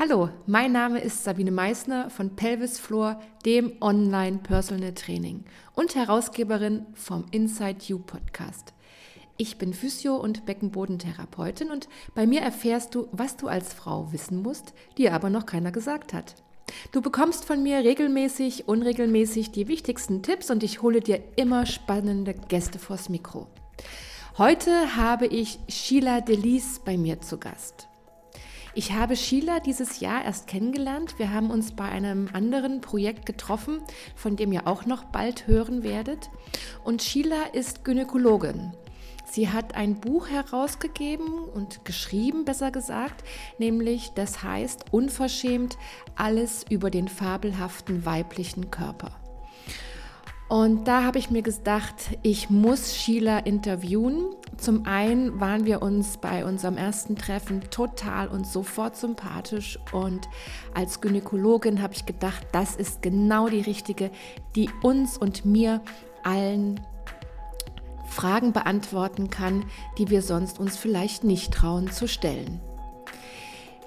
Hallo, mein Name ist Sabine Meissner von Pelvis Floor, dem Online Personal Training und Herausgeberin vom Inside You Podcast. Ich bin Physio- und Beckenbodentherapeutin und bei mir erfährst du, was du als Frau wissen musst, dir aber noch keiner gesagt hat. Du bekommst von mir regelmäßig, unregelmäßig die wichtigsten Tipps und ich hole dir immer spannende Gäste vors Mikro. Heute habe ich Sheila Delis bei mir zu Gast. Ich habe Sheila dieses Jahr erst kennengelernt. Wir haben uns bei einem anderen Projekt getroffen, von dem ihr auch noch bald hören werdet. Und Sheila ist Gynäkologin. Sie hat ein Buch herausgegeben und geschrieben, besser gesagt, nämlich das heißt Unverschämt alles über den fabelhaften weiblichen Körper. Und da habe ich mir gedacht, ich muss Sheila interviewen. Zum einen waren wir uns bei unserem ersten Treffen total und sofort sympathisch. Und als Gynäkologin habe ich gedacht, das ist genau die richtige, die uns und mir allen Fragen beantworten kann, die wir sonst uns vielleicht nicht trauen zu stellen.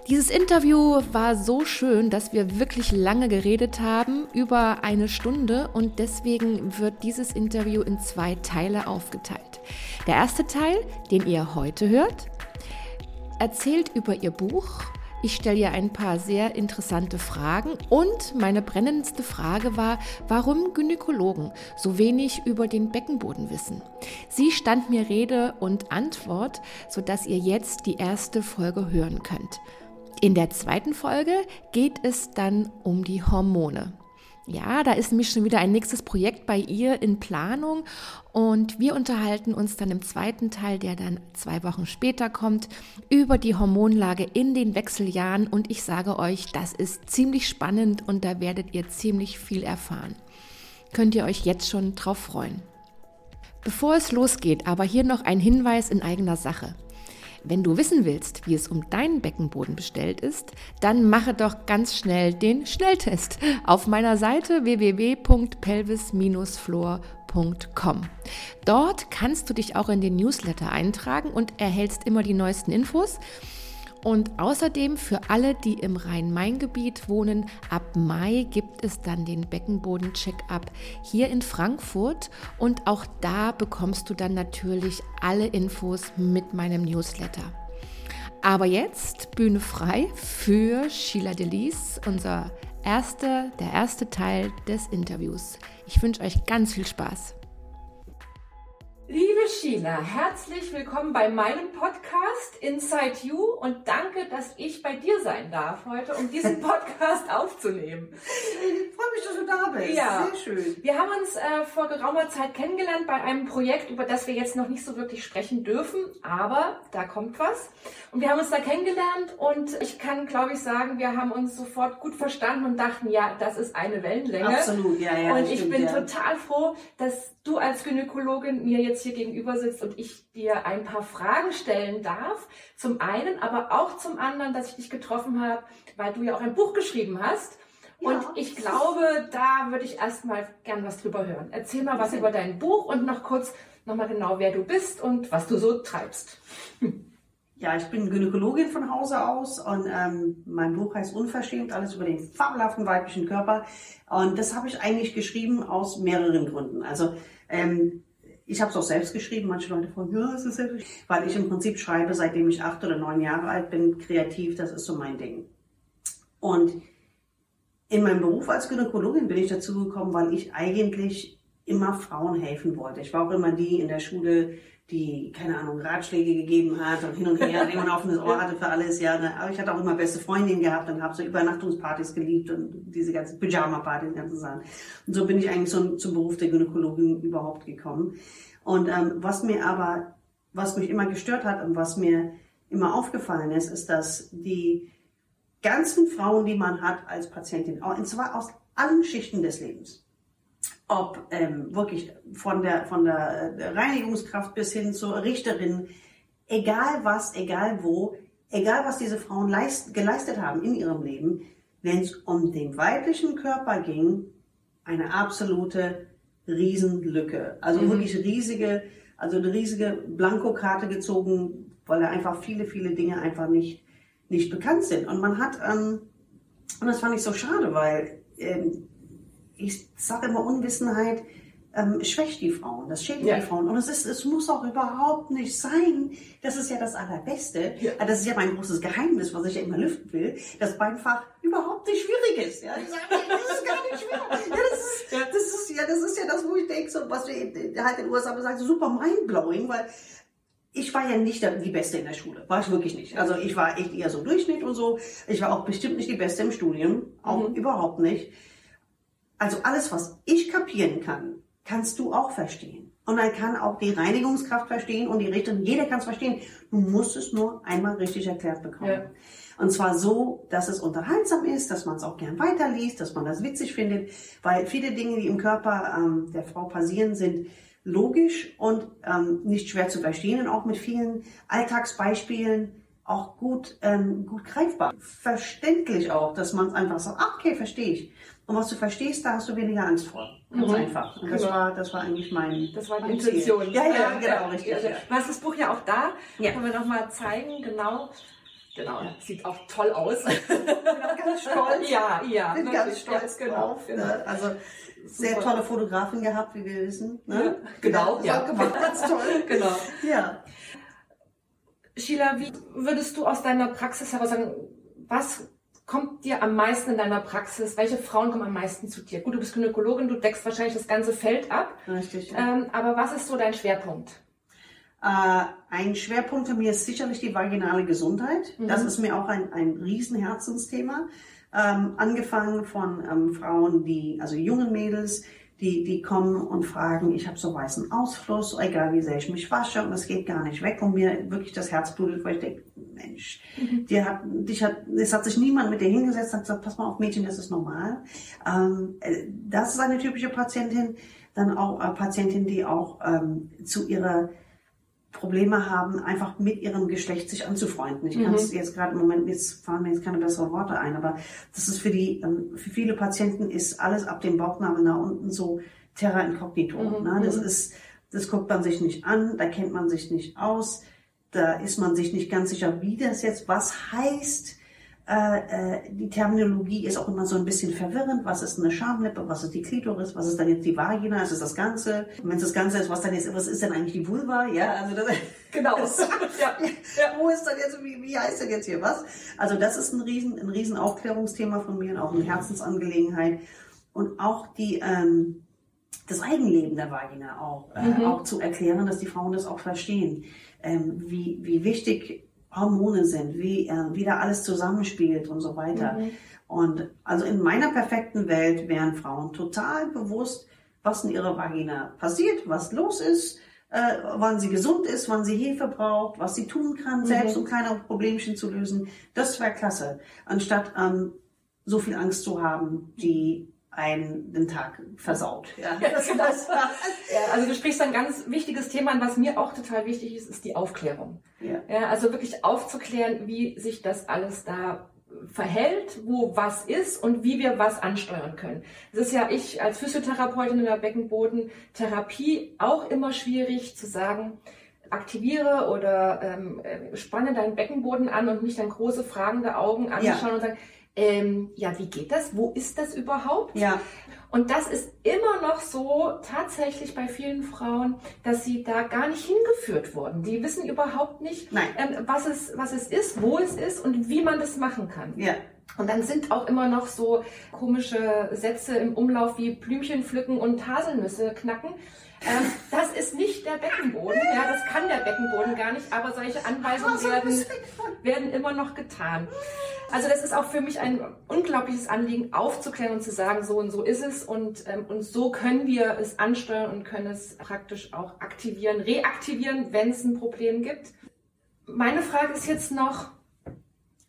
Dieses Interview war so schön, dass wir wirklich lange geredet haben, über eine Stunde und deswegen wird dieses Interview in zwei Teile aufgeteilt. Der erste Teil, den ihr heute hört, erzählt über ihr Buch. Ich stelle ihr ein paar sehr interessante Fragen und meine brennendste Frage war, warum Gynäkologen so wenig über den Beckenboden wissen. Sie stand mir Rede und Antwort, sodass ihr jetzt die erste Folge hören könnt. In der zweiten Folge geht es dann um die Hormone. Ja, da ist nämlich schon wieder ein nächstes Projekt bei ihr in Planung und wir unterhalten uns dann im zweiten Teil, der dann zwei Wochen später kommt, über die Hormonlage in den Wechseljahren und ich sage euch, das ist ziemlich spannend und da werdet ihr ziemlich viel erfahren. Könnt ihr euch jetzt schon drauf freuen. Bevor es losgeht, aber hier noch ein Hinweis in eigener Sache. Wenn du wissen willst, wie es um deinen Beckenboden bestellt ist, dann mache doch ganz schnell den Schnelltest auf meiner Seite www.pelvis-floor.com. Dort kannst du dich auch in den Newsletter eintragen und erhältst immer die neuesten Infos. Und außerdem für alle, die im Rhein-Main-Gebiet wohnen, ab Mai gibt es dann den Beckenboden-Check-up hier in Frankfurt. Und auch da bekommst du dann natürlich alle Infos mit meinem Newsletter. Aber jetzt Bühne frei für Sheila Delis, unser erster, der erste Teil des Interviews. Ich wünsche euch ganz viel Spaß. Liebe Sheila, herzlich willkommen bei meinem Podcast Inside You und danke, dass ich bei dir sein darf heute, um diesen Podcast aufzunehmen. Ich freue mich, dass du da bist. Ja. Sehr schön. Wir haben uns äh, vor geraumer Zeit kennengelernt bei einem Projekt, über das wir jetzt noch nicht so wirklich sprechen dürfen, aber da kommt was. Und wir haben uns da kennengelernt und ich kann, glaube ich, sagen, wir haben uns sofort gut verstanden und dachten, ja, das ist eine Wellenlänge. Absolut, ja, ja. Und ich stimmt, bin ja. total froh, dass du als Gynäkologin mir jetzt hier gegenüber sitzt und ich dir ein paar Fragen stellen darf. Zum einen, aber auch zum anderen, dass ich dich getroffen habe, weil du ja auch ein Buch geschrieben hast. Und Ja. ich glaube, da würde ich erstmal gern was drüber hören. Erzähl mal was Okay. über dein Buch und noch kurz nochmal genau, wer du bist und was du so treibst. Ja, ich bin Gynäkologin von Hause aus und ähm, mein Buch heißt Unverschämt, alles über den fabelhaften weiblichen Körper. Und das habe ich eigentlich geschrieben aus mehreren Gründen. Also ähm, ich habe es auch selbst geschrieben. Manche Leute fragen, ja, es ist selbst Weil ich im Prinzip schreibe, seitdem ich acht oder neun Jahre alt bin, kreativ, das ist so mein Ding. Und in meinem Beruf als Gynäkologin bin ich dazu gekommen, weil ich eigentlich immer Frauen helfen wollte. Ich war auch immer die in der Schule, die, keine Ahnung, Ratschläge gegeben hat und hin und her, die man ein offenes Ohr hatte für alles, ja. ne. Aber ich hatte auch immer beste Freundinnen gehabt und habe so Übernachtungspartys geliebt und diese ganzen Pyjama-Partys, ganze Sachen. Und so bin ich eigentlich so zum Beruf der Gynäkologin überhaupt gekommen. Und ähm, was mir aber, was mich immer gestört hat und was mir immer aufgefallen ist, ist, dass die ganzen Frauen, die man hat als Patientin, und zwar aus allen Schichten des Lebens, ob ähm, wirklich von der, von der äh, Reinigungskraft bis hin zur Richterin, egal was, egal wo, egal was diese Frauen leist, geleistet haben in ihrem Leben, wenn es um den weiblichen Körper ging, eine absolute Riesenlücke. Also Mhm. wirklich riesige, also eine riesige Blankokarte gezogen, weil er einfach viele, viele Dinge einfach nicht nicht bekannt sind. Und man hat, ähm, und das fand ich so schade, weil ähm, ich sage immer Unwissenheit ähm, schwächt die Frauen, das schädigt Ja. die Frauen. Und es, ist, es muss auch überhaupt nicht sein. Das ist ja das Allerbeste. Ja. Das ist ja mein großes Geheimnis, was ich ja immer lüften will, dass Beinfach überhaupt nicht schwierig ist. Ja? Ich sage, nee, das ist gar nicht schwer. Ja, das, ist, das, ist, ja, das ist ja das, wo ich denke, so, was wir eben halt in den USA sagen, super mindblowing, weil ich war ja nicht die Beste in der Schule. War ich wirklich nicht. Also ich war echt eher so Durchschnitt und so. Ich war auch bestimmt nicht die Beste im Studium. Auch Mhm. überhaupt nicht. Also alles, was ich kapieren kann, kannst du auch verstehen. Und dann kann auch die Reinigungskraft verstehen und die Richtung. Jeder kann es verstehen. Du musst es nur einmal richtig erklärt bekommen. Ja. Und zwar so, dass es unterhaltsam ist, dass man es auch gern weiterliest, dass man das witzig findet, weil viele Dinge, die im Körper ähm, der Frau passieren, sind logisch und ähm, nicht schwer zu verstehen und auch mit vielen Alltagsbeispielen auch gut, ähm, gut greifbar. Verständlich auch, dass man es einfach sagt, ah, okay, verstehe ich. Und was du verstehst, da hast du weniger Angst vor. Ganz Mhm. einfach. Und das Genau. war, das war eigentlich mein Das war die mein Ziel. Intention. Ja, ja, genau, richtig. Also, ja. Du hast das Buch ja auch da. Ja. Können wir nochmal zeigen, genau. Genau, sieht auch toll aus. ganz stolz. Ja, ja. bin ganz stolz ja, drauf. Genau. Ne? Also sehr Super. tolle Fotografin gehabt, wie wir wissen. Ne? Ja, genau, Das ja. Gemacht. Ganz toll. Genau. Ja. Sheila, wie würdest du aus deiner Praxis heraus sagen, was kommt dir am meisten in deiner Praxis? Welche Frauen kommen am meisten zu dir? Gut, du bist Gynäkologin, du deckst wahrscheinlich das ganze Feld ab. Richtig. Ähm, aber was ist so dein Schwerpunkt? Äh, ein Schwerpunkt für mich ist sicherlich die vaginale Gesundheit. Mhm. Das ist mir auch ein, ein Riesenherzensthema. Ähm, angefangen von ähm, Frauen, die, also jungen Mädels, die, die kommen und fragen, ich habe so weißen Ausfluss, egal wie sehr ich mich wasche und es geht gar nicht weg und mir wirklich das Herz blutet, weil ich denke, Mensch, dir hat, dich hat, es hat sich niemand mit dir hingesetzt und hat gesagt, pass mal auf Mädchen, das ist normal. Ähm, äh, das ist eine typische Patientin. Dann auch äh, Patientin, die auch ähm, zu ihrer Probleme haben, einfach mit ihrem Geschlecht sich anzufreunden. Ich kann es jetzt gerade im Moment, jetzt fallen mir jetzt keine besseren Worte ein, aber das ist für die, ähm, für viele Patienten ist alles ab dem Bauchnabel nach unten so terra incognito. Mhm, Ne? Das mhm. ist, das guckt man sich nicht an, da kennt man sich nicht aus, da ist man sich nicht ganz sicher, wie das jetzt was heißt. Äh, äh, die Terminologie ist auch immer so ein bisschen verwirrend. Was ist eine Schamlippe? Was ist die Klitoris? Was ist dann jetzt die Vagina? Ist es das Ganze? Und wenn es das Ganze ist, was dann jetzt, was ist denn eigentlich die Vulva? Ja, also das, Genau. Das- ja. Ja. wo ist dann jetzt, wie, wie heißt denn jetzt hier was? Also das ist ein riesen, ein riesen Aufklärungsthema von mir und auch eine Herzensangelegenheit. Und auch die, ähm, das Eigenleben der Vagina auch, äh, Mhm. auch zu erklären, dass die Frauen das auch verstehen, ähm, wie, wie wichtig Hormone sind, wie, äh, wie da alles zusammenspielt und so weiter. Mhm. Und also in meiner perfekten Welt wären Frauen total bewusst, was in ihrer Vagina passiert, was los ist, äh, wann sie gesund ist, wann sie Hilfe braucht, was sie tun kann, selbst um kleine Problemchen zu lösen. Das wäre klasse, anstatt ähm, so viel Angst zu haben, die einen Tag versaut. Ja, das, das, Ja, also du sprichst ein ganz wichtiges Thema an, was mir auch total wichtig ist, ist die Aufklärung. ja. Ja, also wirklich aufzuklären, wie sich das alles da verhält, wo was ist und wie wir was ansteuern können. Das ist ja ich als Physiotherapeutin in der Beckenbodentherapie auch immer schwierig zu sagen, aktiviere oder ähm, äh, spanne deinen Beckenboden an und mich dann große fragende Augen anschauen und sagen, ähm, ja, wie geht das? Wo ist das überhaupt? ja. Und das ist immer noch so tatsächlich bei vielen Frauen, dass sie da gar nicht hingeführt wurden. Die wissen überhaupt nicht, ähm, was, es, was es ist, wo es ist und wie man das machen kann. Ja. Und dann sind auch immer noch so komische Sätze im Umlauf wie Blümchen pflücken und Haselnüsse knacken. Ähm, das ist nicht der Beckenboden. Ja, das kann der Beckenboden gar nicht, aber solche Anweisungen werden, werden immer noch getan. Also das ist auch für mich ein unglaubliches Anliegen, aufzuklären und zu sagen, so und so ist es und, ähm, und so können wir es ansteuern und können es praktisch auch aktivieren, reaktivieren, wenn es ein Problem gibt. Meine Frage ist jetzt noch,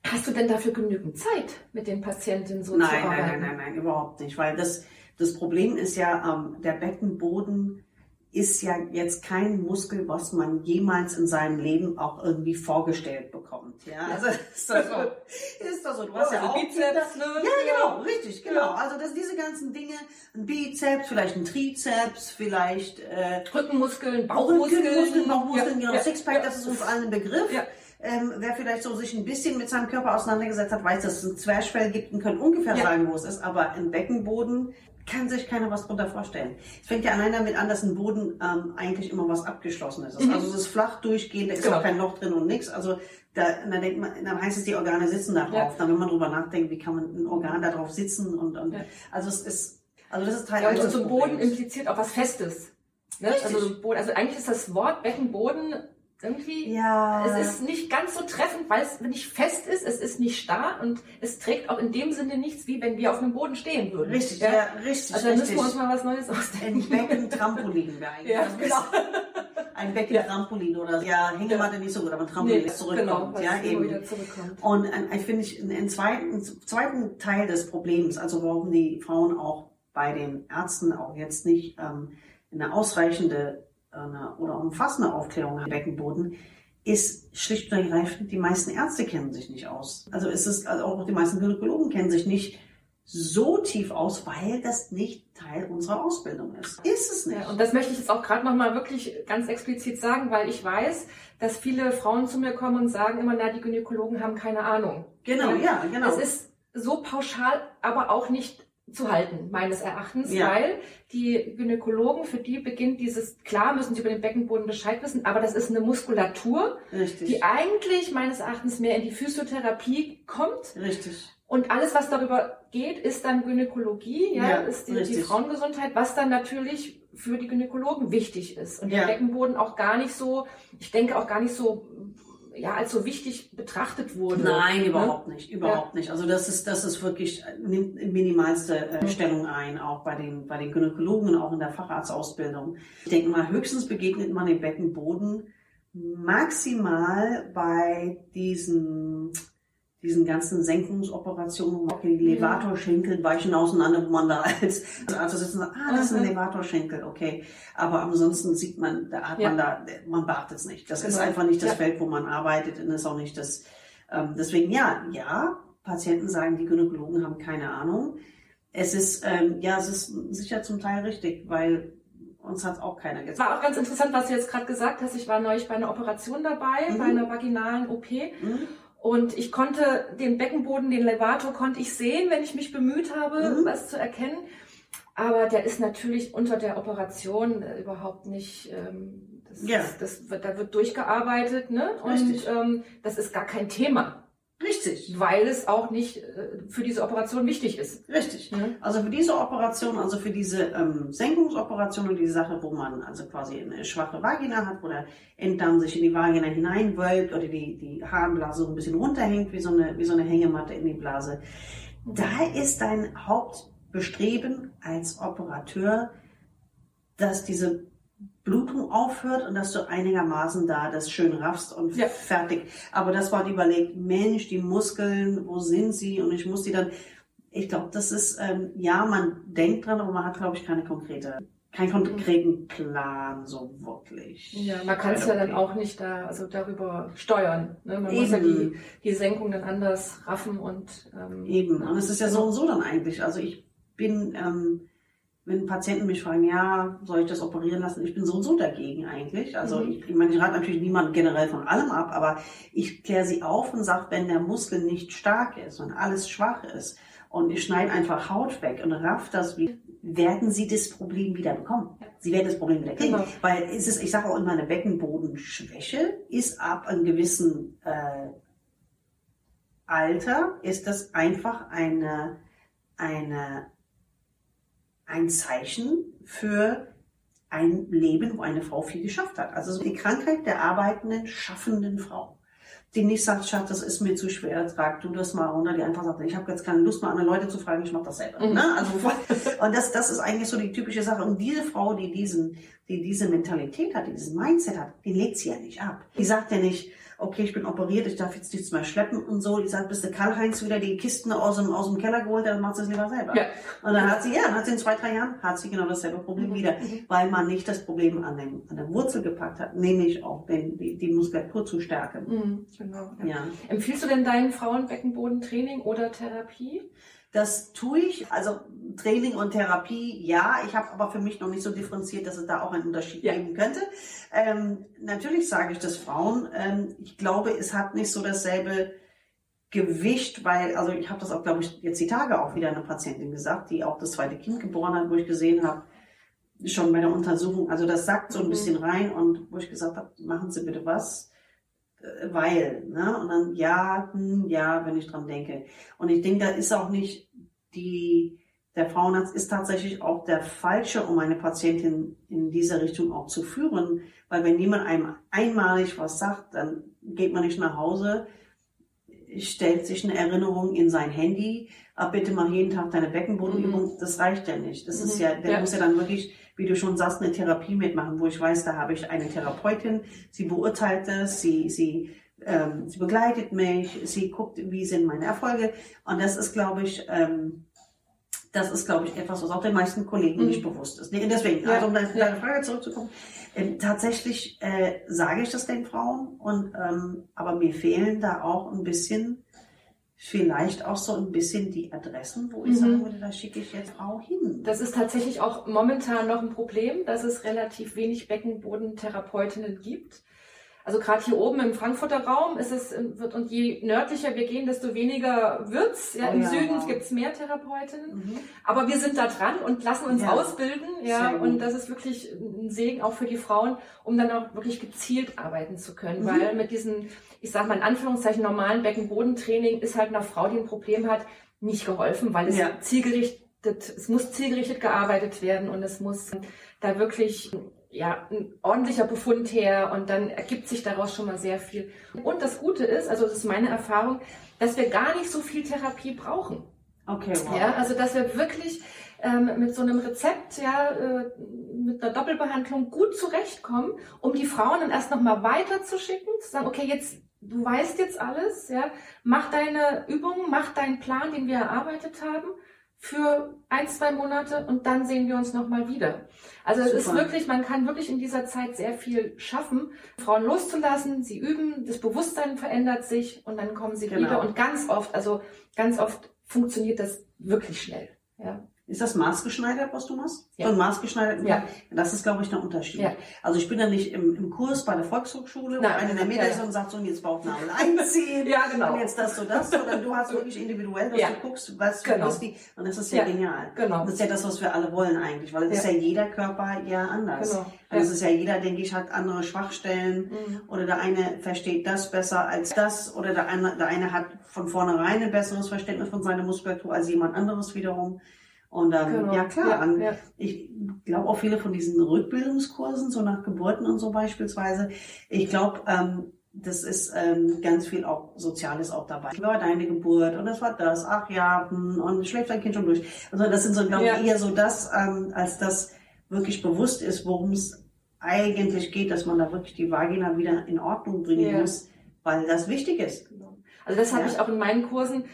hast du denn dafür genügend Zeit, mit den Patientinnen so Nein, zu nein, arbeiten? nein, nein, nein, überhaupt nicht. Weil das, das Problem ist ja, ähm, der Beckenboden ist ja jetzt kein Muskel, was man jemals in seinem Leben auch irgendwie vorgestellt bekommt. Ja, also ist das so. Ist das so. Du hast ja, Also auch Bizeps, ne? Ja, genau, richtig, genau. Ja. Also das, diese ganzen Dinge, ein Bizeps, vielleicht ein Trizeps, vielleicht äh, Rückenmuskeln, Bauchmuskeln, Bauchmuskeln. Bauchmuskeln, genau, Ja, ja, Sixpack, ja. das ist uns allen ein Begriff. Ja. ähm, wer vielleicht so sich ein bisschen mit seinem Körper auseinandergesetzt hat, weiß, dass es ein Zwerchfell gibt und kann ungefähr Ja. sagen, wo es ist. Aber im Beckenboden kann sich keiner was drunter vorstellen. Es fängt ja allein damit an, dass im Boden ähm, eigentlich immer was Abgeschlossenes ist. Mhm. Also es ist flach durchgehend, da ist Genau. auch kein Loch drin und nichts. Also da, da denkt man, dann heißt es, die Organe sitzen da drauf. Ja. Dann, wenn man drüber nachdenkt, wie kann man ein Organ da drauf sitzen und, und Ja. also es ist, also das ist Teil Ja, und, so ein Boden impliziert auch was Festes. Ne? Also, Boden, also eigentlich ist das Wort Beckenboden irgendwie, Ja. es ist nicht ganz so treffend, weil es nicht fest ist, es ist nicht starr und es trägt auch in dem Sinne nichts, wie wenn wir auf einem Boden stehen würden. Richtig, Ja? ja, richtig, Also da müssen wir uns mal was Neues Ein ausdenken. Becken-Trampolin wäre eigentlich. Ja, genau. Ein Becken-Trampolin oder ja, Hängematte nicht so gut, aber ein Trampolin, Nee, zurückkommt. genau, ja, eben. zurückkommt. Und ein, ein, finde ich, einen zweiten, zweiten Teil des Problems, also warum die Frauen auch bei den Ärzten auch jetzt nicht ähm, eine ausreichende eine, oder umfassende Aufklärung am Beckenboden, ist schlicht und ergreifend, die meisten Ärzte kennen sich nicht aus. Also es ist, also auch die meisten Gynäkologen kennen sich nicht so tief aus, weil das nicht Teil unserer Ausbildung ist. Ist es nicht. Ja, und das möchte ich jetzt auch gerade nochmal wirklich ganz explizit sagen, weil ich weiß, dass viele Frauen zu mir kommen und sagen immer, na, die Gynäkologen haben keine Ahnung. genau, ja, genau. Es ist so pauschal, aber auch nicht zu halten, meines Erachtens, Ja. weil die Gynäkologen, für die beginnt dieses, klar müssen sie über den Beckenboden Bescheid wissen, aber das ist eine Muskulatur, Richtig. die eigentlich meines Erachtens mehr in die Physiotherapie kommt. Richtig. Und alles, was darüber geht, ist dann Gynäkologie, ja, Ja, ist die, die. Frauengesundheit, was dann natürlich für die Gynäkologen wichtig ist. Und Ja. der Beckenboden auch gar nicht so, ich denke auch gar nicht so, ja, als so wichtig betrachtet wurde. Nein, Ne? überhaupt nicht, überhaupt nicht. Also das ist, das ist wirklich, nimmt minimalste äh, Mhm. Stellung ein, auch bei den, bei den Gynäkologen, auch in der Facharztausbildung. Ich denke mal, höchstens begegnet man dem Beckenboden maximal bei diesen, diesen ganzen Senkungsoperationen, wo man die Levatorschenkel weichen auseinander, wo man da als Arzt sitzt und sagt, ah, das ist ein Mhm. Levatorschenkel, okay. Aber ansonsten sieht man, da hat Ja. man da, man beachtet es nicht. Das ist Genau. einfach nicht das Ja. Feld, wo man arbeitet und ist auch nicht das, ähm, deswegen ja, ja, Patienten sagen, die Gynäkologen haben keine Ahnung. Es ist, ähm, ja, es ist sicher zum Teil richtig, weil uns hat auch keiner Es gesagt. war auch ganz interessant, was du jetzt gerade gesagt hast. Ich war neulich bei einer Operation dabei, Mhm. bei einer vaginalen OP. Hm? Und ich konnte den Beckenboden, den Levator konnte ich sehen, wenn ich mich bemüht habe, Mhm. was zu erkennen. Aber der ist natürlich unter der Operation äh, überhaupt nicht, ähm, das, Ja. das, das wird, da wird durchgearbeitet, ne? Und ähm, das ist gar kein Thema, Richtig, weil es auch nicht äh, für diese Operation wichtig ist. richtig. Ne? Also für diese Operation, also für diese ähm, Senkungsoperation und die Sache, wo man also quasi eine schwache Vagina hat, wo der Enddarm sich in die Vagina hineinwölbt oder die, die Harnblase so ein bisschen runterhängt, wie so eine, wie so eine Hängematte in die Blase. Da ist dein Hauptbestreben als Operateur, dass diese Blutung aufhört und dass du einigermaßen da das schön raffst und Ja. fertig. Aber das war die überlegt, Mensch, die Muskeln, wo sind sie? Und ich muss die dann, ich glaube, das ist, ähm, ja, man denkt dran, aber man hat, glaube ich, keine konkrete, keinen konkreten Plan so wirklich. Ja, man kann es ja dann auch nicht da, also darüber steuern. Ne? Man muss ja die, Eben. die Senkung dann anders raffen und ähm, Eben. Und es ist ja so und so dann eigentlich. Also ich bin, ähm, wenn Patienten mich fragen, ja, soll ich das operieren lassen? Ich bin so und so dagegen eigentlich. Also Mhm. ich, ich meine, ich rate natürlich niemand generell von allem ab, aber ich kläre sie auf und sage, wenn der Muskel nicht stark ist und alles schwach ist und ich schneide einfach Haut weg und raff das, wie, werden sie das Problem wieder bekommen. Sie werden das Problem wieder kriegen. Genau. Weil es ist, ich sage auch immer, eine Beckenbodenschwäche ist ab einem gewissen äh, Alter, ist das einfach eine, eine, ein Zeichen für ein Leben, wo eine Frau viel geschafft hat. Also so die Krankheit der arbeitenden, schaffenden Frau. Die nicht sagt, Schatz, das ist mir zu schwer, trag du das mal runter. Die einfach sagt, ich habe jetzt keine Lust mehr, andere Leute zu fragen, ich mache das selber. Mhm. Ne? Also, und das, das ist eigentlich so die typische Sache. Und diese Frau, die diesen, die diese Mentalität hat, die diesen Mindset hat, die legt sie ja nicht ab. Die sagt ja nicht, okay, ich bin operiert, ich darf jetzt nichts mehr schleppen und so. Die sagt, bist du Karl-Heinz wieder die Kisten aus dem, aus dem Keller geholt, dann macht sie es lieber selber. Ja. Und dann hat sie, ja, dann hat sie in zwei, drei Jahren, hat sie genau dasselbe Problem Mhm. wieder, Mhm. weil man nicht das Problem an, dem, an der Wurzel gepackt hat, nämlich auch den, die, die Muskulatur zu stärken. Mhm, genau. Ja. Ja. Empfiehlst du denn deinen Frauen Beckenbodentraining oder Therapie? Das tue ich. Also Training und Therapie, ja. Ich habe aber für mich noch nicht so differenziert, dass es da auch einen Unterschied ja. geben könnte. Ähm, natürlich sage ich das Frauen. Ähm, ich glaube, es hat nicht so dasselbe Gewicht, weil, also ich habe das auch, glaube ich, jetzt die Tage auch wieder einer Patientin gesagt, die auch das zweite Kind geboren hat, wo ich gesehen habe, schon bei der Untersuchung, also das sagt so ein mhm. bisschen rein und wo ich gesagt habe, machen Sie bitte was weil, ne? Und dann ja, hm, ja, wenn ich dran denke. Und ich denke, da ist auch nicht die, der Frauenarzt ist tatsächlich auch der falsche, um eine Patientin in diese Richtung auch zu führen, weil wenn jemand einem einmalig was sagt, dann geht man nicht nach Hause, stellt sich eine Erinnerung in sein Handy, ab bitte mach jeden Tag deine Beckenbodenübung, mhm. das reicht ja nicht. Das mhm. ist ja, der ja. muss ja dann wirklich wie du schon sagst, eine Therapie mitmachen, wo ich weiß, da habe ich eine Therapeutin, sie beurteilt es, sie, sie, ähm, sie begleitet mich, sie guckt, wie sind meine Erfolge. Und das ist, glaube ich, ähm, das ist, glaube ich, etwas, was auch den meisten Kollegen mhm. nicht bewusst ist. Nee, deswegen, ja, also um deine, ja. Frage zurückzukommen, ähm, tatsächlich äh, sage ich das den Frauen, und, ähm, aber mir fehlen da auch ein bisschen vielleicht auch so ein bisschen die Adressen, wo ich mhm. sagen würde, da schicke ich jetzt auch hin. Das ist tatsächlich auch momentan noch ein Problem, dass es relativ wenig Beckenbodentherapeutinnen gibt. Also gerade hier oben im Frankfurter Raum ist es, wird, und je nördlicher wir gehen, desto weniger wird's. Ja, oh, Im ja, Süden wow. gibt's mehr Therapeutinnen. Mhm. Aber wir sind da dran und lassen uns ja. ausbilden. Ja, und das ist wirklich ein Segen auch für die Frauen, um dann auch wirklich gezielt arbeiten zu können. Mhm. Weil mit diesen, ich sage mal in Anführungszeichen, normalen Beckenbodentraining ist halt einer Frau, die ein Problem hat, nicht geholfen, weil es ja. zielgerichtet, es muss zielgerichtet gearbeitet werden und es muss da wirklich ja, ein ordentlicher Befund her und dann ergibt sich daraus schon mal sehr viel. Und das Gute ist, also das ist meine Erfahrung, dass wir gar nicht so viel Therapie brauchen. Okay, wow. Ja, also dass wir wirklich ähm, mit so einem Rezept, ja, äh, mit einer Doppelbehandlung gut zurechtkommen, um die Frauen dann erst nochmal weiterzuschicken, zu sagen, okay, jetzt, du weißt jetzt alles, ja, mach deine Übungen, mach deinen Plan, den wir erarbeitet haben für ein, zwei Monate und dann sehen wir uns nochmal wieder. Also es ist wirklich, man kann wirklich in dieser Zeit sehr viel schaffen, Frauen loszulassen, sie üben, das Bewusstsein verändert sich und dann kommen sie genau. wieder und ganz oft, also ganz oft funktioniert das wirklich schnell. Ja. Ist das maßgeschneidert, was du machst? Ja. Und maßgeschneidert? Ja. Das ist, glaube ich, ein Unterschied. Ja. Also ich bin ja nicht im, im Kurs bei der Volkshochschule, wo einer in der Mitte ist und sagt so, und jetzt Bauchnabel einziehen. ja, genau. Und jetzt das, so das, sondern du hast wirklich individuell, dass ja. du guckst, was genau. du wie. Und das ist ja, genial. Genau. Das ist ja das, was wir alle wollen eigentlich, weil es ist ja jeder Körper ja anders. Genau. Und es ist ja jeder, denke ich, hat andere Schwachstellen mhm. oder der eine versteht das besser als das oder der eine, der eine hat von vornherein ein besseres Verständnis von seiner Muskulatur als jemand anderes wiederum. Und ähm, genau. ja klar, ja, ja. ich glaube auch viele von diesen Rückbildungskursen, so nach Geburten und so beispielsweise, ich glaube, ähm, das ist ähm, ganz viel auch Soziales auch dabei. Wie war deine Geburt und das war das, ach ja, hm, und schläft dein Kind schon durch. Also das sind so, glaube ich, eher so das, ähm, als das wirklich bewusst ist, worum es eigentlich geht, dass man da wirklich die Vagina wieder in Ordnung bringen muss, weil das wichtig ist. Genau. Also das habe ich auch in meinen Kursen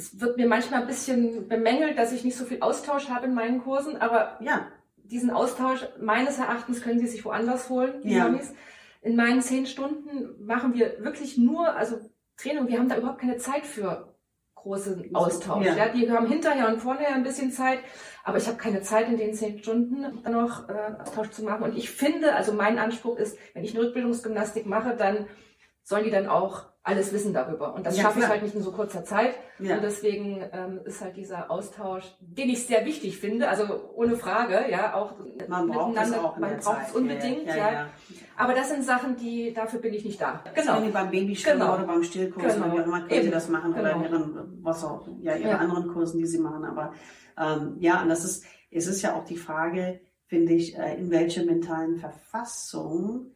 es wird mir manchmal ein bisschen bemängelt, dass ich nicht so viel Austausch habe in meinen Kursen, aber ja, diesen Austausch meines Erachtens können Sie sich woanders holen, die ja. Mamis. In meinen zehn Stunden machen wir wirklich nur, also Training, wir haben da überhaupt keine Zeit für großen Austausch. Ja. ja. die haben hinterher und vorher ein bisschen Zeit, aber ich habe keine Zeit in den zehn Stunden noch äh, Austausch zu machen. Und ich finde, also mein Anspruch ist, wenn ich eine Rückbildungsgymnastik mache, dann sollen die dann auch alles wissen darüber. Und das ja, schaffe klar. ich halt nicht in so kurzer Zeit. Ja. Und deswegen ähm, ist halt dieser Austausch, den ich sehr wichtig finde, also ohne Frage, ja, auch man braucht es auch man braucht es unbedingt, ja, ja, Aber das sind Sachen, die dafür bin ich nicht da. Genau. Wie beim Babystillen genau. oder beim Stillkurs genau. oder wie auch immer können Sie das machen genau. oder in ihren, was auch, ja, ihre anderen Kursen, die Sie machen. Aber ähm, ja, und das ist, es ist ja auch die Frage, finde ich, äh, in welcher mentalen Verfassung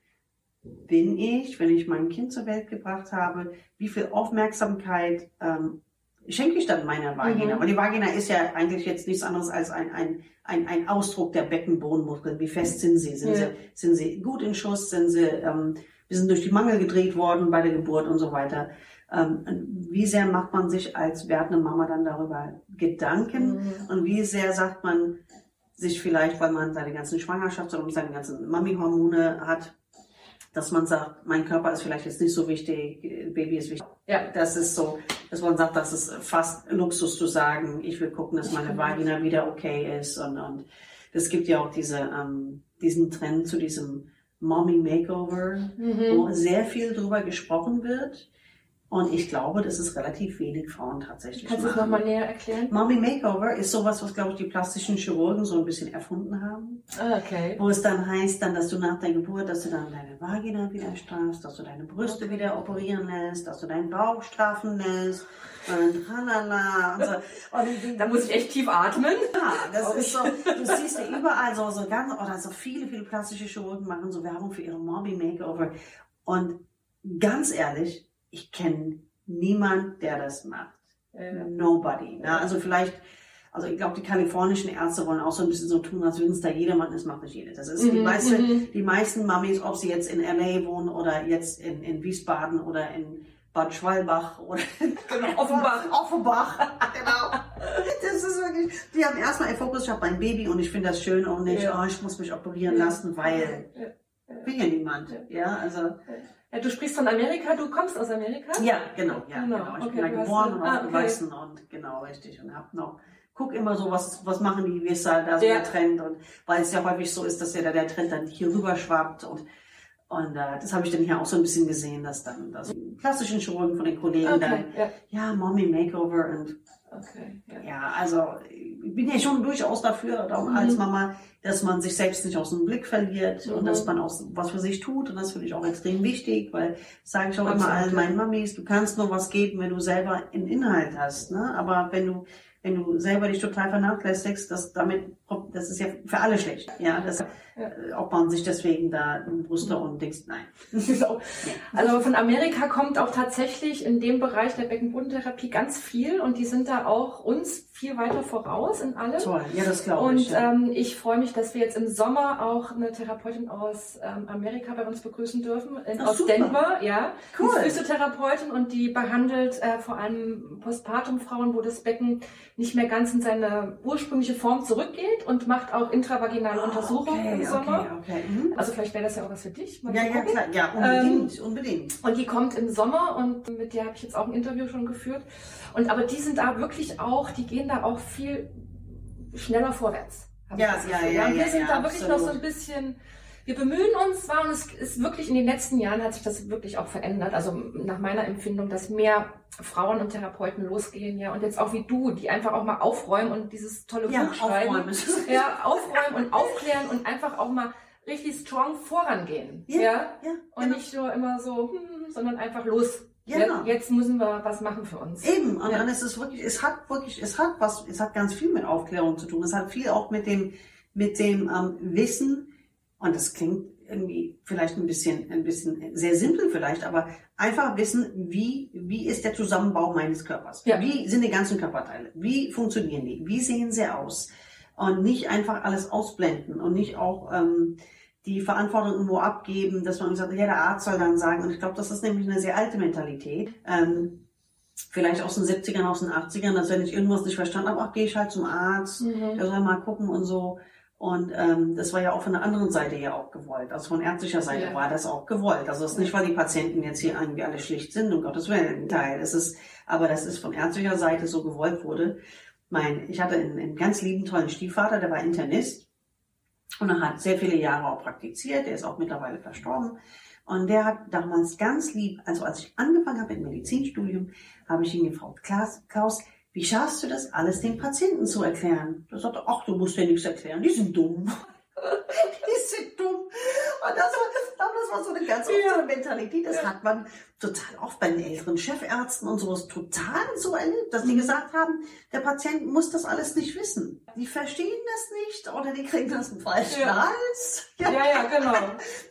bin ich, wenn ich mein Kind zur Welt gebracht habe, wie viel Aufmerksamkeit ähm, schenke ich dann meiner Vagina? Mhm. Und die Vagina ist ja eigentlich jetzt nichts anderes als ein, ein, ein, ein Ausdruck der Beckenbodenmuskeln. Wie fest sind sie? Sind, ja. sie, sind sie gut in Schuss? Sind sie, ähm, wir sind durch die Mangel gedreht worden bei der Geburt und so weiter. Ähm, wie sehr macht man sich als werdende Mama dann darüber Gedanken? Mhm. Und wie sehr sagt man sich vielleicht, weil man seine ganzen Schwangerschafts- und seine ganzen Mami-Hormone hat, dass man sagt, mein Körper ist vielleicht jetzt nicht so wichtig, Baby ist wichtig. Ja. Das ist so, dass man sagt, das ist fast Luxus zu sagen, ich will gucken, dass meine Vagina wieder okay ist. Und, und es gibt ja auch diese, ähm, diesen Trend zu diesem Mommy Makeover, Mhm. wo sehr viel drüber gesprochen wird. Und ich glaube, dass es relativ wenig Frauen tatsächlich Kannst du es machen. nochmal näher erklären? Mommy Makeover ist sowas, was, glaube ich, die plastischen Chirurgen so ein bisschen erfunden haben. Ah, okay. Wo es dann heißt, dann, dass du nach der Geburt, dass du dann deine Vagina wieder straffst, dass du deine Brüste wieder operieren lässt, dass du deinen Bauch straffen lässt, und tralala. Und so. Und Da muss ich echt tief atmen. ja, das ist so, du siehst ja überall so, so ganz, oder so viele, viele plastische Chirurgen machen so Werbung für ihre Mommy Makeover. Und ganz ehrlich, ich kenne niemand, der das macht. Äh, Nobody. Ne? Also vielleicht, also ich glaube, die kalifornischen Ärzte wollen auch so ein bisschen so tun, als würden es da jedermann, das macht nicht jeder. Das ist die, Mhm, meiste, mhm. die meisten Mummies, ob sie jetzt in LA wohnen oder jetzt in, in Wiesbaden oder in Bad Schwalbach oder Genau, Offenbach. Offenbach, genau. Das ist wirklich, die haben erstmal einen Fokus, ich habe mein Baby und ich finde das schön und nicht, Ja. oh, ich muss mich operieren Ja. lassen, weil will ja niemand. Ja, also, Ja, du sprichst von Amerika, du kommst aus Amerika? ja, genau, ja, Genau, genau. Ich okay, bin da geboren und ah, okay. aufgewachsen und genau, richtig. Und hab noch, guck immer so, was, was machen die, wie ist da, da so Ja. der Trend und weil es ja häufig so ist, dass ja da der Trend dann hier rüber schwappt und und äh, das habe ich dann hier auch so ein bisschen gesehen, dass dann die klassischen Chirurgen von den Kollegen Okay, dann, ja. ja, Mommy Makeover und Okay, ja. ja, also ich bin ja schon durchaus dafür, darum Mhm. als Mama, dass man sich selbst nicht aus dem Blick verliert und Mhm. dass man auch was für sich tut. Und das finde ich auch extrem wichtig, weil sage ich auch immer Absolut, allen ja. meinen Mamis, du kannst nur was geben, wenn du selber einen Inhalt hast. Ne? Aber wenn du wenn du selber dich total vernachlässigst, das damit das ist ja für alle schlecht. Ja, das, äh, ob man sich deswegen da Brüste und Dings, nein. So. Also von Amerika kommt auch tatsächlich in dem Bereich der Beckenbodentherapie ganz viel und die sind da auch uns viel weiter voraus in allem. Toll, ja, das glaube Und ich. Ja. ähm, ich freue mich, dass wir jetzt im Sommer auch eine Therapeutin aus ähm, Amerika bei uns begrüßen dürfen, in, Ach, aus super. Denver, ja. Cool. Die ist Physiotherapeutin und die behandelt äh, vor allem Postpartum-Frauen, wo das Becken nicht mehr ganz in seine ursprüngliche Form zurückgeht und macht auch intravaginale Untersuchungen im Sommer. Okay, okay. Mhm. Also vielleicht wäre das ja auch was für dich. Ja, ja, klar, ja, unbedingt, unbedingt. Und die kommt im Sommer und mit der habe ich jetzt auch ein Interview schon geführt. Und aber die sind da wirklich auch, die gehen da auch viel schneller vorwärts. Ja, das ja, Gefühl. ja, wir ja, sind ja, da wirklich noch so ein bisschen, wir bemühen uns zwar und es ist wirklich in den letzten Jahren hat sich das wirklich auch verändert. Also nach meiner Empfindung, dass mehr Frauen und Therapeuten losgehen, ja. Und jetzt auch wie du, die einfach auch mal aufräumen und dieses tolle Ja, Buch schreiben. aufräumen. Ja, aufräumen und aufklären und einfach auch mal richtig strong vorangehen. Ja, ja? ja, Und genau. nicht nur immer so, hm, sondern einfach los. Genau. Jetzt müssen wir was machen für uns. Eben, und Ja. ist es wirklich, es hat wirklich, es hat was, es hat ganz viel mit Aufklärung zu tun. Es hat viel auch mit dem, mit dem ähm, Wissen, und das klingt irgendwie vielleicht ein bisschen, ein bisschen sehr simpel vielleicht, aber einfach wissen, wie, wie ist der Zusammenbau meines Körpers? Ja. Wie sind die ganzen Körperteile? Wie funktionieren die? Wie sehen sie aus? Und nicht einfach alles ausblenden und nicht auch, ähm, die Verantwortung irgendwo abgeben, dass man sagt, ja, der Arzt soll dann sagen. Und ich glaube, das ist nämlich eine sehr alte Mentalität. Ähm, vielleicht aus den 70ern, aus den 80ern, dass wenn ich irgendwas nicht verstanden habe, ach, gehe ich halt zum Arzt, Mhm. der soll mal gucken und so. Und ähm, das war ja auch von der anderen Seite ja auch gewollt. Also von ärztlicher Seite Ja. war das auch gewollt. Also es ist nicht, weil die Patienten jetzt hier irgendwie alle schlicht sind, um Gottes Willen, ein Teil. Es ist, aber das ist von ärztlicher Seite so gewollt wurde. Mein, ich hatte einen, einen ganz lieben, tollen Stiefvater, der war Internist. Und er hat sehr viele Jahre auch praktiziert. Der ist auch mittlerweile verstorben. Und der hat damals ganz lieb, also als ich angefangen habe mit Medizinstudium, habe ich ihn gefragt, Klaus, Klaus, wie schaffst du das alles den Patienten zu erklären? Da sagte, er, ach, du musst ja nichts erklären, die sind dumm. die sind dumm. Und das war, das war so eine ganz eine Mentalität. Das hat man total oft bei den älteren Chefärzten und sowas total so erlebt, dass die gesagt haben, der Patient muss das alles nicht wissen. Die verstehen das nicht oder die kriegen das im falschen Ja. Hals. Ja, ja, genau.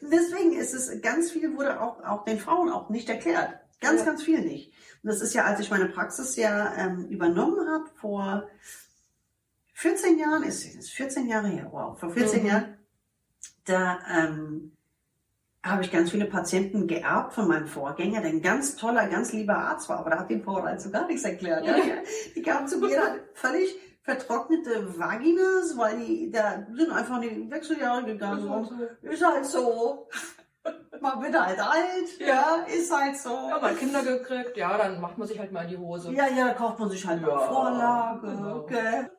Deswegen ist es ganz viel wurde auch, auch den Frauen auch nicht erklärt. Ganz, Ja. ganz viel nicht. Und das ist ja, als ich meine Praxis ja ähm, übernommen habe, vor 14 Jahren, ist es 14 Jahre her, wow, vor 14 Mhm. Jahren, da ähm, habe ich ganz viele Patienten geerbt von meinem Vorgänger, der ein ganz toller, ganz lieber Arzt war, aber der hat dem Vorrat so gar nichts erklärt. Ja? Die kamen zu mir, hatten völlig vertrocknete Vaginas, weil die da sind einfach in die Wechseljahre gegangen. Und ist halt so. Man wird halt alt, ja, ist halt so. Ja, mal Kinder gekriegt, ja, dann macht man sich halt mal in die Hose. Ja, ja, da kauft man sich halt Ja, eine Vorlage. genau. gell?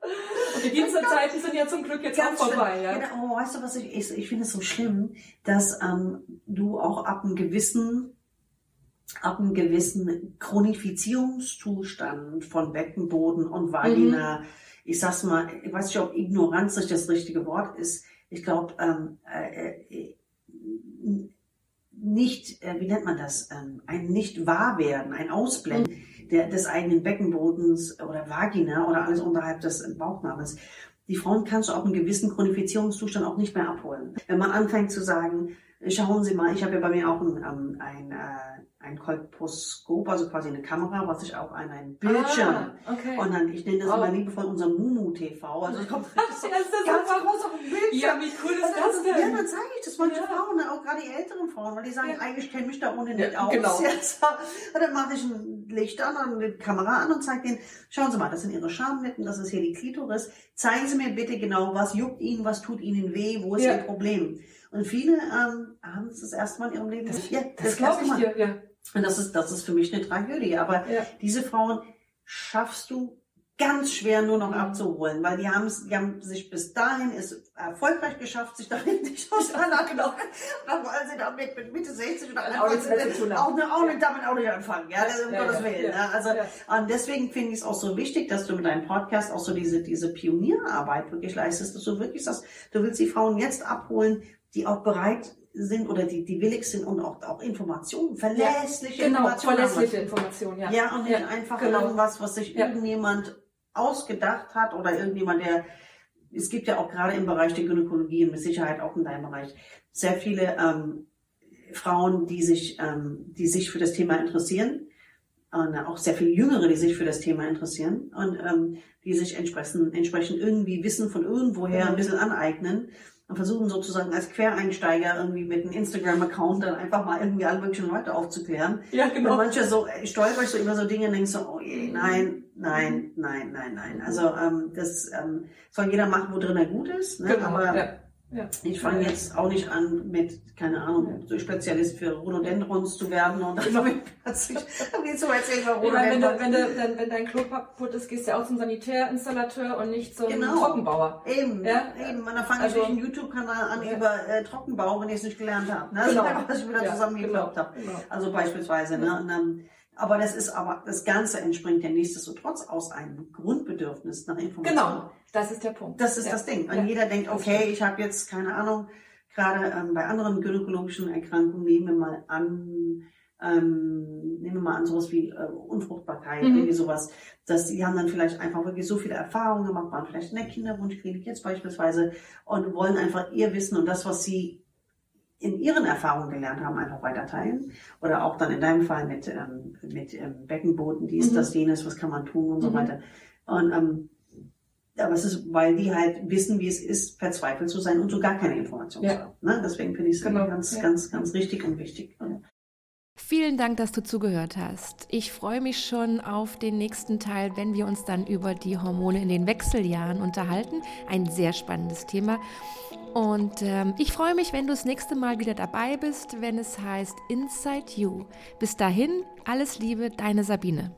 Und die Dienstzeiten sind ja zum Glück jetzt Ganz auch vorbei, schlimm. ja. Genau, oh, weißt du, was ich, ich, ich finde es so schlimm, dass ähm, du auch ab einem gewissen, ab einem gewissen Chronifizierungszustand von Beckenboden und Vagina, Mhm. ich sag's mal, ich weiß nicht, ob Ignoranz nicht das richtige Wort ist. Ich glaube, ähm, äh, äh, nicht, äh, wie nennt man das, ähm, ein nicht wahr werden, ein Ausblenden der, des eigenen Beckenbodens oder Vagina oder alles unterhalb des Bauchnabels. Die Frauen kannst du auf einem gewissen Chronifizierungszustand auch nicht mehr abholen. Wenn man anfängt zu sagen, schauen Sie mal, ich habe ja bei mir auch ein, ähm, ein, äh, ein Kolposkop, also quasi eine Kamera, was ich auch an einen Bildschirm Ah, okay. und dann, ich nenne das Oh. immer liebevoll unser Mumu-TV. Also ich komme Das ist ja ganz super. groß auf dem Bildschirm. Ja, wie cool ist das Ja, denn? dann zeige ich das manche Ja. Frauen, auch gerade die älteren Frauen, weil die sagen, Ja. eigentlich kenne ich mich da ohne nicht Ja, aus. genau. Ja. Und dann mache ich ein Licht an und eine Kamera an und zeige denen, schauen Sie mal, das sind Ihre Schamlippen, das ist hier die Klitoris. Zeigen Sie mir bitte genau, was juckt Ihnen, was tut Ihnen weh, wo ist Ja. Ihr Problem? Und viele ähm, haben es das erste Mal in ihrem Leben. Das, ja, das glaube erste ich Mal. dir, ja. Und das ist, das ist für mich eine Tragödie. Aber Ja. diese Frauen schaffst du ganz schwer nur noch Mhm. abzuholen, weil die haben es, die haben sich bis dahin es erfolgreich geschafft, sich dahin nicht auseinandergenommen. Weil sie damit mit Mitte 60 oder Auch auch, ne- auch nicht damit auch nicht anfangen. Ja, das ist um Ja, Gottes ja, Willen. ja, ne? Also, und deswegen finde ich es auch so wichtig, dass du mit deinem Podcast auch so diese, diese Pionierarbeit wirklich leistest, dass du wirklich sagst, du willst die Frauen jetzt abholen, die auch bereit sind oder die, die willig sind und auch, auch Informationen, verlässliche Genau, Informationen. verlässliche Information, ja. ja, und nicht Ja, einfach genau. irgendwas, was sich Ja. irgendjemand ausgedacht hat oder irgendjemand, der, es gibt ja auch gerade im Bereich der Gynäkologie und mit Sicherheit auch in deinem Bereich sehr viele ähm, Frauen, die sich, ähm, die sich für das Thema interessieren. Und auch sehr viele Jüngere, die sich für das Thema interessieren und ähm, die sich entsprechend, entsprechend irgendwie Wissen von irgendwoher ein bisschen aneignen und versuchen sozusagen als Quereinsteiger irgendwie mit einem Instagram-Account dann einfach mal irgendwie alle möglichen Leute aufzuklären. Ja, Und genau. manche so äh, stolper ich so über so Dinge und denk so, oh je, nein, nein, nein, nein, nein. Also ähm, das ähm, soll jeder machen, wo drin er gut ist. Ne? Genau, Aber ja. Ja. ich fange Ja. jetzt auch nicht an mit, keine Ahnung, so Spezialist für Rhododendrons zu werden und dann Genau. plötzlich okay, zu erzählen, über Ich meine, wenn, du, wenn, du, wenn, wenn dein Klo kaputt ist, gehst du auch zum Sanitärinstallateur und nicht zum Genau. Trockenbauer. Eben, Ja. eben. Und dann fange Also- ich einen YouTube-Kanal an Ja. über äh, Trockenbau, wenn ich es nicht gelernt habe. Ne? Das Genau. was ich wieder Ja, zusammengeklappt genau, habe. genau. Also beispielsweise. Ne? Und, ähm, aber das ist aber, das Ganze entspringt ja nichtsdestotrotz aus einem Grundbedürfnis nach Information. Genau, das ist der Punkt. Das ist ja. das Ding. Und Ja. jeder denkt, okay, ich habe jetzt, keine Ahnung, gerade ähm, bei anderen gynäkologischen Erkrankungen, nehmen wir mal an, ähm, nehmen wir mal an sowas wie äh, Unfruchtbarkeit, Mhm. irgendwie sowas, dass die haben dann vielleicht einfach wirklich so viele Erfahrungen gemacht, waren vielleicht in der Kinderwunschklinik jetzt beispielsweise und wollen einfach ihr Wissen und das, was sie in ihren Erfahrungen gelernt haben, einfach weiter teilen. Oder auch dann in deinem Fall mit, ähm, mit ähm, Beckenboden, dies, Mhm. das, jenes, was kann man tun und so Mhm. weiter. Und ähm, aber es ist, weil die halt wissen, wie es ist, verzweifelt zu sein und so gar keine Informationen Ja. zu haben. Ne? Deswegen finde ich es Genau, ganz, ja. ganz, ganz richtig und wichtig. Vielen Dank, dass du zugehört hast. Ich freue mich schon auf den nächsten Teil, wenn wir uns dann über die Hormone in den Wechseljahren unterhalten. Ein sehr spannendes Thema. Und ähm, ich freue mich, wenn du das nächste Mal wieder dabei bist, wenn es heißt Inside You. Bis dahin, alles Liebe, deine Sabine.